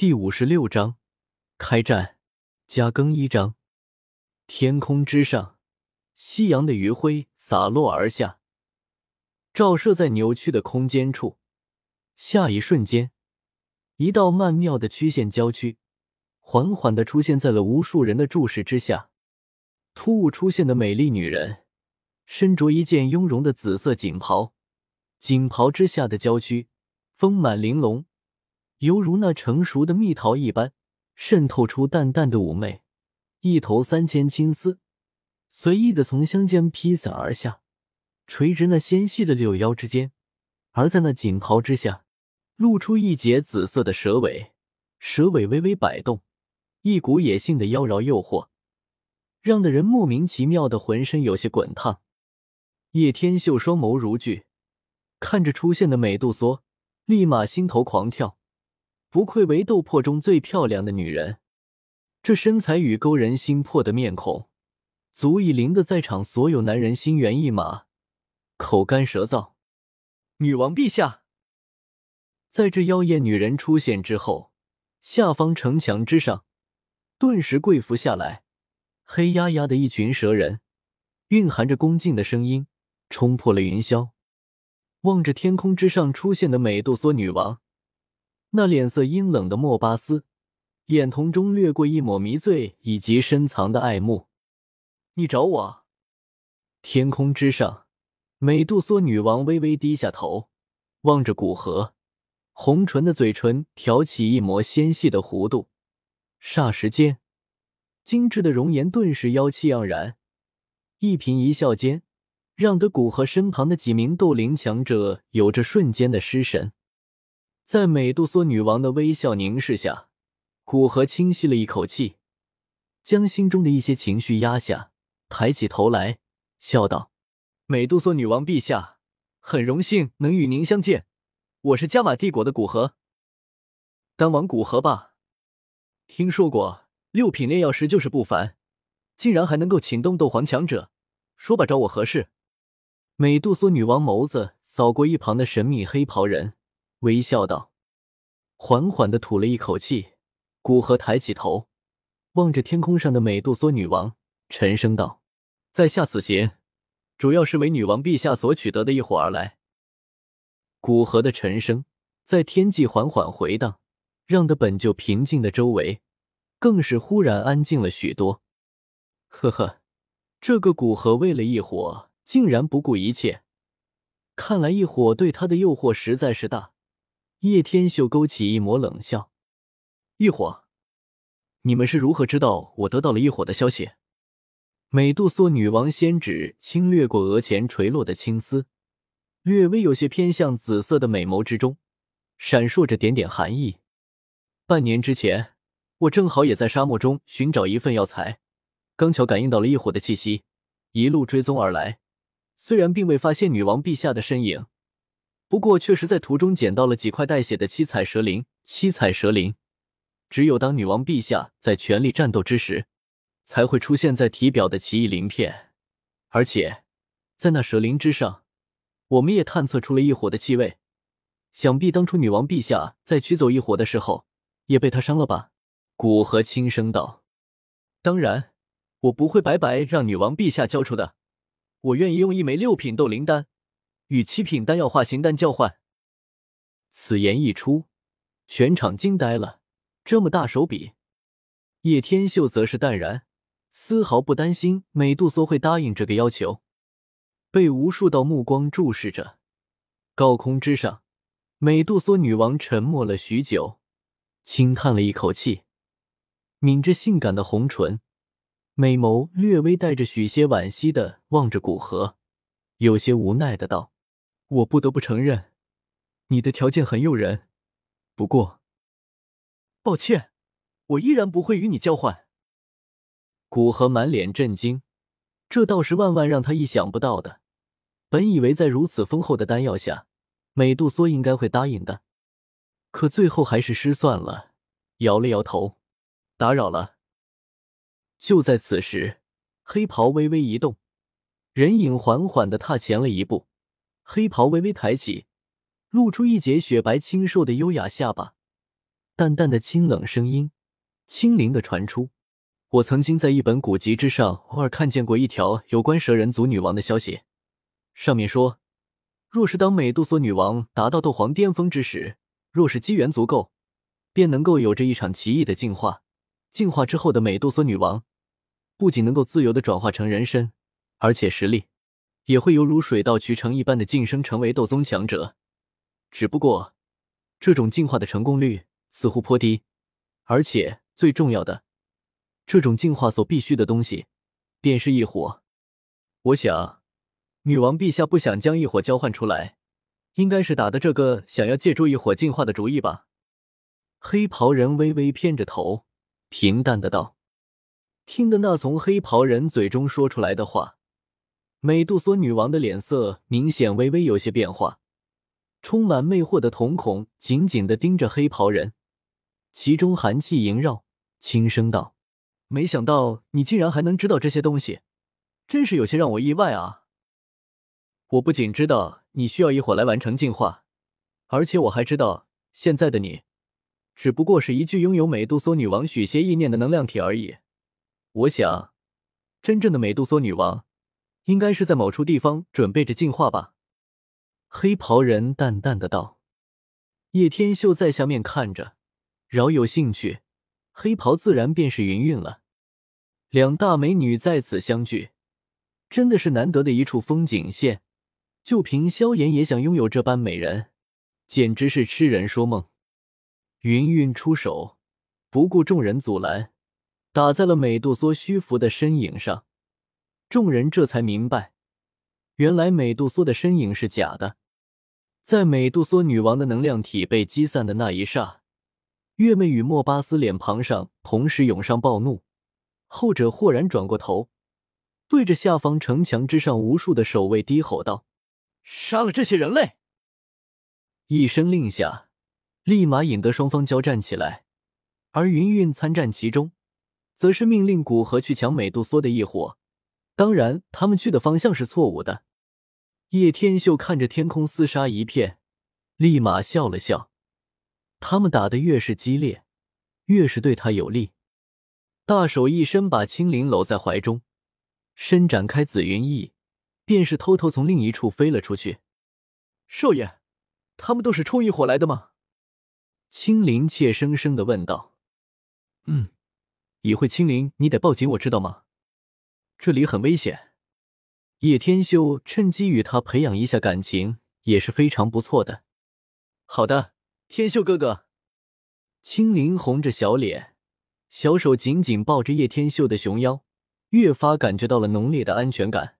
第五十六章开战。加更一章。天空之上，夕阳的余晖洒落而下，照射在扭曲的空间处。下一瞬间，一道曼妙的曲线交曲，缓缓的出现在了无数人的注视之下。突兀出现的美丽女人，身着一件雍容的紫色锦袍，锦袍之下的娇躯丰满玲珑。犹如那成熟的蜜桃一般，渗透出淡淡的妩媚。一头三千青丝随意的从香间披散而下，垂直那纤细的柳腰之间。而在那锦袍之下，露出一截紫色的蛇尾，蛇尾微微摆动，一股野性的妖娆诱惑，让的人莫名其妙的浑身有些滚烫。叶天秀双眸如炬，看着出现的美杜莎，立马心头狂跳。不愧为斗破中最漂亮的女人，这身材与勾人心魄的面孔，足以凌得在场所有男人心猿意马、口干舌燥。女王陛下，在这妖艳女人出现之后，下方城墙之上顿时跪伏下来，黑压压的一群蛇人，蕴含着恭敬的声音冲破了云霄，望着天空之上出现的美杜莎女王。那脸色阴冷的莫巴斯，眼瞳中掠过一抹迷醉以及深藏的爱慕。你找我？天空之上，美杜莎女王微微低下头，望着古河，红唇的嘴唇挑起一抹纤细的弧度。霎时间，精致的容颜顿时妖气盎然，一颦一笑间，让得古河身旁的几名斗灵强者有着瞬间的失神。在美杜莎女王的微笑凝视下，古河轻吸了一口气，将心中的一些情绪压下，抬起头来，笑道：“美杜莎女王陛下，很荣幸能与您相见。我是加玛帝国的古河，丹王古河吧？听说过六品炼药师就是不凡，竟然还能够请动斗皇强者，说吧，找我何事？”美杜莎女王眸子扫过一旁的神秘黑袍人。微笑道，缓缓的吐了一口气。古河抬起头，望着天空上的美杜莎女王，沉声道：“在下此行，主要是为女王陛下所取得的一伙而来。”古河的沉声在天际缓缓回荡，让的本就平静的周围，更是忽然安静了许多。呵呵，这个古河为了一伙，竟然不顾一切。看来一伙对他的诱惑实在是大。叶天秀勾起一抹冷笑：“异火，你们是如何知道我得到了异火的消息？”美杜莎女王仙指轻掠过额前垂落的青丝，略微有些偏向紫色的美眸之中，闪烁着点点寒意。半年之前，我正好也在沙漠中寻找一份药材，刚巧感应到了异火的气息，一路追踪而来。虽然并未发现女王陛下的身影。不过，确实在途中捡到了几块带血的七彩蛇鳞。七彩蛇鳞，只有当女王陛下在全力战斗之时，才会出现在体表的奇异鳞片。而且，在那蛇鳞之上，我们也探测出了异火的气味。想必当初女王陛下在取走异火的时候，也被他伤了吧？古河轻声道：“当然，我不会白白让女王陛下交出的。我愿意用一枚六品斗灵丹。”与七品丹药化形丹交换。此言一出，全场惊呆了。这么大手笔，叶天秀则是淡然，丝毫不担心美杜莎会答应这个要求。被无数道目光注视着，高空之上，美杜莎女王沉默了许久，轻叹了一口气，抿着性感的红唇，美眸略微带着许些惋惜的望着古河，有些无奈的道。我不得不承认，你的条件很诱人。不过，抱歉，我依然不会与你交换。古河满脸震惊，这倒是万万让他意想不到的。本以为在如此丰厚的丹药下，美杜莎应该会答应的，可最后还是失算了，摇了摇头，打扰了。就在此时，黑袍微微一动，人影缓缓的踏前了一步。黑袍微微抬起，露出一截雪白清瘦的优雅下巴，淡淡的清冷声音，清灵的传出。我曾经在一本古籍之上偶尔看见过一条有关蛇人族女王的消息，上面说，若是当美杜莎女王达到斗皇巅峰之时，若是机缘足够，便能够有着一场奇异的进化。进化之后的美杜莎女王，不仅能够自由的转化成人身，而且实力也会犹如水到渠成一般的晋升成为斗宗强者。只不过，这种进化的成功率似乎颇低，而且最重要的。这种进化所必须的东西，便是异火。我想，女王陛下不想将异火交换出来，应该是打的这个想要借助异火进化的主意吧？黑袍人微微偏着头，平淡的道：“听得那从黑袍人嘴中说出来的话，美杜莎女王的脸色明显微微有些变化，充满魅惑的瞳孔紧紧的盯着黑袍人，其中寒气萦绕，轻声道。”没想到你竟然还能知道这些东西，真是有些让我意外啊！我不仅知道你需要一火来完成进化，而且我还知道现在的你，只不过是一具拥有美杜莎女王许些意念的能量体而已。我想，真正的美杜莎女王，应该是在某处地方准备着进化吧？黑袍人淡淡的道。叶天秀在下面看着，饶有兴趣。黑袍自然便是云云了。两大美女在此相聚，真的是难得的一处风景线。就凭萧炎也想拥有这般美人，简直是痴人说梦。云云出手，不顾众人阻拦，打在了美杜莎虚浮的身影上。众人这才明白，原来美杜莎的身影是假的。在美杜莎女王的能量体被击散的那一刹，月妹与莫巴斯脸庞上同时涌上暴怒。后者豁然转过头，对着下方城墙之上无数的守卫低吼道：“杀了这些人类！”一声令下，立马引得双方交战起来。而云云参战其中，则是命令古河去抢美杜莎的异火。当然，他们去的方向是错误的。叶天秀看着天空厮杀一片，立马笑了笑。他们打得越是激烈，越是对他有利。大手一伸，把青灵搂在怀中，伸展开紫云翼，便是偷偷从另一处飞了出去。少爷，他们都是冲一火来的吗？青灵怯生生的问道。嗯，一会青灵，你得抱紧，我知道吗？这里很危险。叶天秀趁机与他培养一下感情，也是非常不错的。好的，天秀哥哥。青灵红着小脸。小手紧紧抱着叶天秀的熊腰，越发感觉到了浓烈的安全感。